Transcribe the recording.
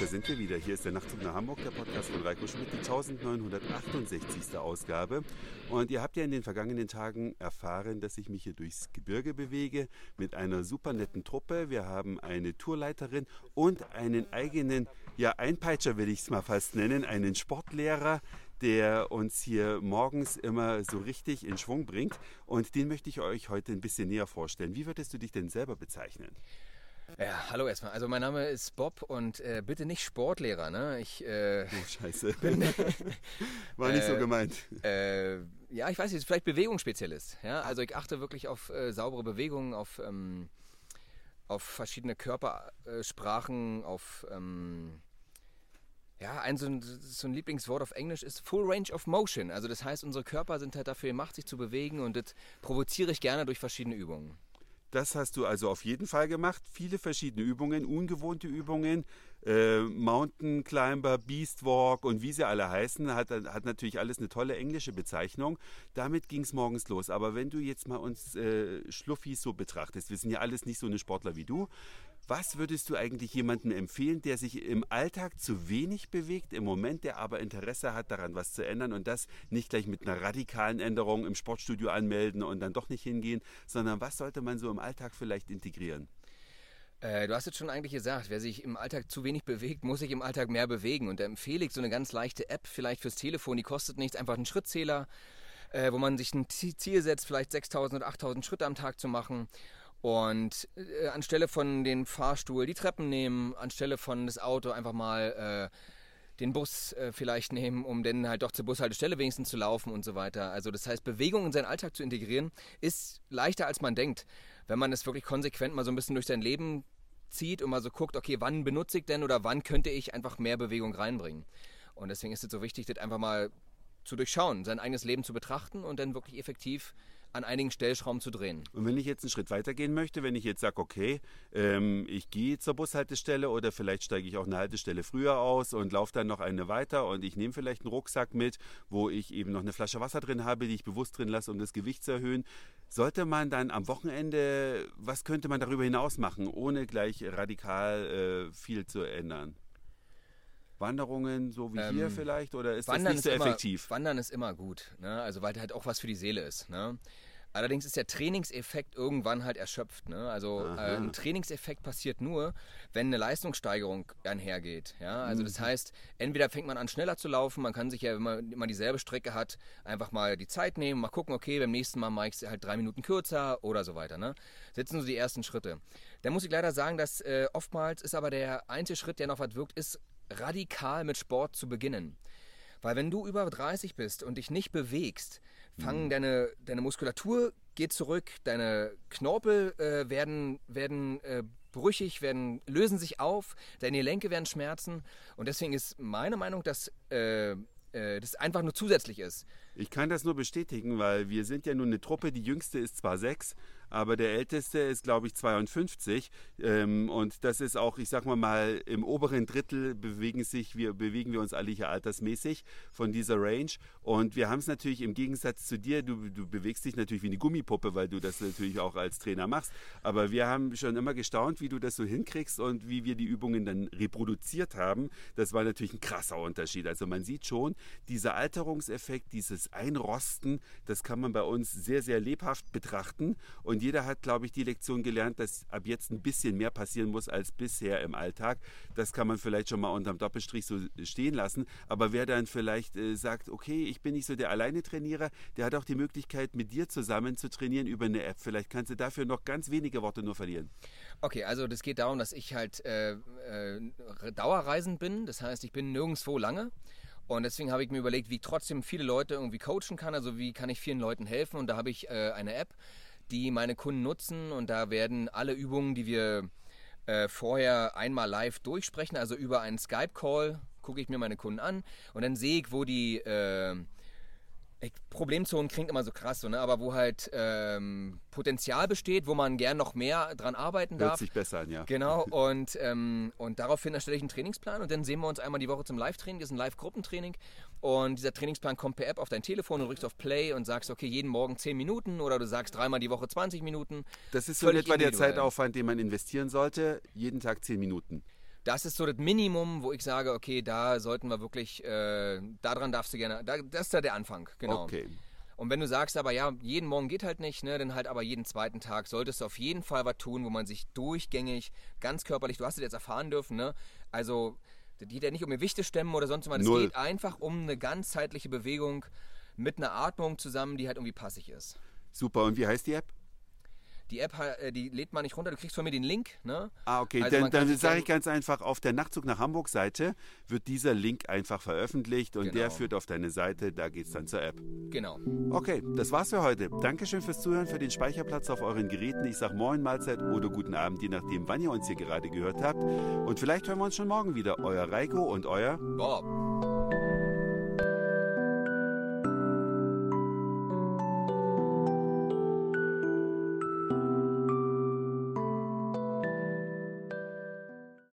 Da sind wir wieder. Hier ist der Nachtzug nach Hamburg, der Podcast von Reiko Schmidt, die 1968. Ausgabe. Und ihr habt ja in den vergangenen Tagen erfahren, dass ich mich hier durchs Gebirge bewege mit einer super netten Truppe. Wir haben eine Tourleiterin und einen eigenen, ja, Einpeitscher will ich es mal fast nennen, einen Sportlehrer, der uns hier morgens immer so richtig in Schwung bringt. Und den möchte ich euch heute ein bisschen näher vorstellen. Wie würdest du dich denn selber bezeichnen? Ja, hallo erstmal. Also mein Name ist Bob und äh, bitte nicht Sportlehrer. Ne? Ich, äh, oh, scheiße. Bin, War nicht äh, so gemeint. Äh, ja, ich weiß nicht, vielleicht Bewegungsspezialist. Ja? Also ich achte wirklich auf äh, saubere Bewegungen, auf, ähm, auf verschiedene Körpersprachen, auf... Ähm, ja, ein so, ein so ein Lieblingswort auf Englisch ist Full Range of Motion. Also das heißt, unsere Körper sind halt dafür gemacht, sich zu bewegen und das provoziere ich gerne durch verschiedene Übungen. Das hast du also auf jeden Fall gemacht. Viele verschiedene Übungen, ungewohnte Übungen. Äh, Mountain Climber, Beast Walk und wie sie alle heißen, hat, hat natürlich alles eine tolle englische Bezeichnung. Damit ging es morgens los. Aber wenn du jetzt mal uns äh, Schluffis so betrachtest, wir sind ja alles nicht so eine Sportler wie du, was würdest du eigentlich jemandem empfehlen, der sich im Alltag zu wenig bewegt, im Moment, der aber Interesse hat, daran was zu ändern und das nicht gleich mit einer radikalen Änderung im Sportstudio anmelden und dann doch nicht hingehen, sondern was sollte man so im Alltag vielleicht integrieren? Äh, du hast es schon eigentlich gesagt, wer sich im Alltag zu wenig bewegt, muss sich im Alltag mehr bewegen. Und da empfehle ich so eine ganz leichte App, vielleicht fürs Telefon, die kostet nichts, einfach einen Schrittzähler, äh, wo man sich ein Ziel setzt, vielleicht 6000 oder 8000 Schritte am Tag zu machen und äh, anstelle von den Fahrstuhl die Treppen nehmen, anstelle von das Auto einfach mal äh, den Bus äh, vielleicht nehmen, um dann halt doch zur Bushaltestelle wenigstens zu laufen und so weiter. Also das heißt, Bewegung in seinen Alltag zu integrieren, ist leichter als man denkt. Wenn man es wirklich konsequent mal so ein bisschen durch sein Leben zieht und mal so guckt, okay, wann benutze ich denn oder wann könnte ich einfach mehr Bewegung reinbringen. Und deswegen ist es so wichtig, das einfach mal zu durchschauen, sein eigenes Leben zu betrachten und dann wirklich effektiv an einigen Stellschrauben zu drehen. Und wenn ich jetzt einen Schritt weiter gehen möchte, wenn ich jetzt sage, okay, ähm, ich gehe zur Bushaltestelle oder vielleicht steige ich auch eine Haltestelle früher aus und laufe dann noch eine weiter und ich nehme vielleicht einen Rucksack mit, wo ich eben noch eine Flasche Wasser drin habe, die ich bewusst drin lasse, um das Gewicht zu erhöhen. Sollte man dann am Wochenende, was könnte man darüber hinaus machen, ohne gleich radikal äh, viel zu ändern? Wanderungen, so wie ähm, hier vielleicht, oder ist Wandern das nicht so immer, effektiv? Wandern ist immer gut, ne? also weil halt auch was für die Seele ist. Ne? Allerdings ist der Trainingseffekt irgendwann halt erschöpft. Ne? Also äh, ein Trainingseffekt passiert nur, wenn eine Leistungssteigerung einhergeht. Ja? Also mhm. das heißt, entweder fängt man an schneller zu laufen, man kann sich ja, wenn man immer dieselbe Strecke hat, einfach mal die Zeit nehmen, mal gucken, okay, beim nächsten Mal mache ich es halt drei Minuten kürzer oder so weiter. Ne? Setzen so die ersten Schritte. Da muss ich leider sagen, dass äh, oftmals ist aber der einzige Schritt, der noch was wirkt, ist radikal mit Sport zu beginnen. Weil wenn du über 30 bist und dich nicht bewegst, fangen mhm. deine, deine Muskulatur geht zurück, deine Knorpel äh, werden, werden äh, brüchig, werden, lösen sich auf, deine Gelenke werden schmerzen. Und deswegen ist meine Meinung, dass äh, äh das einfach nur zusätzlich ist. Ich kann das nur bestätigen, weil wir sind ja nun eine Truppe, die jüngste ist zwar sechs, aber der älteste ist, glaube ich, 52. Ähm, und das ist auch, ich sag mal mal, im oberen Drittel bewegen sich, wir bewegen wir uns alle hier altersmäßig von dieser Range. Und wir haben es natürlich im Gegensatz zu dir, du, du bewegst dich natürlich wie eine Gummipuppe, weil du das natürlich auch als Trainer machst. Aber wir haben schon immer gestaunt, wie du das so hinkriegst und wie wir die Übungen dann reproduziert haben. Das war natürlich ein krasser Unterschied. Also man sieht schon, dieser Alterungseffekt, dieses Einrosten, das kann man bei uns sehr, sehr lebhaft betrachten. Und und jeder hat, glaube ich, die Lektion gelernt, dass ab jetzt ein bisschen mehr passieren muss als bisher im Alltag. Das kann man vielleicht schon mal unterm Doppelstrich so stehen lassen. Aber wer dann vielleicht äh, sagt, okay, ich bin nicht so der alleine Trainierer, der hat auch die Möglichkeit, mit dir zusammen zu trainieren über eine App. Vielleicht kannst du dafür noch ganz wenige Worte nur verlieren. Okay, also das geht darum, dass ich halt äh, äh, Dauerreisend bin. Das heißt, ich bin nirgendwo lange. Und deswegen habe ich mir überlegt, wie ich trotzdem viele Leute irgendwie coachen kann. Also wie kann ich vielen Leuten helfen? Und da habe ich äh, eine App, die meine Kunden nutzen. Und da werden alle Übungen, die wir äh, vorher einmal live durchsprechen, also über einen Skype-Call, gucke ich mir meine Kunden an. Und dann sehe ich, wo die äh, Problemzonen klingt immer so krass, so, ne? aber wo halt ähm, Potenzial besteht, wo man gern noch mehr dran arbeiten darf. Hört sich besser an, ja. Genau, und, ähm, und daraufhin erstelle ich einen Trainingsplan und dann sehen wir uns einmal die Woche zum Live-Training. Das ist ein Live-Gruppentraining und dieser Trainingsplan kommt per App auf dein Telefon und drückst auf Play und sagst, okay, jeden Morgen 10 Minuten oder du sagst dreimal die Woche 20 Minuten. Das ist so etwa der Zeitaufwand, den man investieren sollte, jeden Tag 10 Minuten. Das ist so das Minimum, wo ich sage, okay, da sollten wir wirklich, äh, daran darfst du gerne, da, das ist da der Anfang, genau. Okay. Und wenn du sagst, aber ja, jeden Morgen geht halt nicht, ne, dann halt aber jeden zweiten Tag solltest du auf jeden Fall was tun, wo man sich durchgängig, ganz körperlich, du hast es jetzt erfahren dürfen, ne? Also, das geht ja nicht um Gewichte stemmen oder sonst was, es geht einfach um eine ganzheitliche Bewegung mit einer Atmung zusammen, die halt irgendwie passig ist. Super. Und wie heißt die App? Die App, äh, die lädt man nicht runter, du kriegst von mir den Link, ne? Ah, okay. Also dann dann sage ich ganz einfach, auf der Nachtzug nach Hamburg Seite wird dieser Link einfach veröffentlicht und der Genau. führt auf deine Seite, da geht es dann zur App. Genau. Okay, das war's für heute. Dankeschön fürs Zuhören, für den Speicherplatz auf euren Geräten. Ich sag Moin, Mahlzeit oder guten Abend, je nachdem, wann ihr uns hier gerade gehört habt. Und vielleicht hören wir uns schon morgen wieder. Euer Reiko und euer Bob.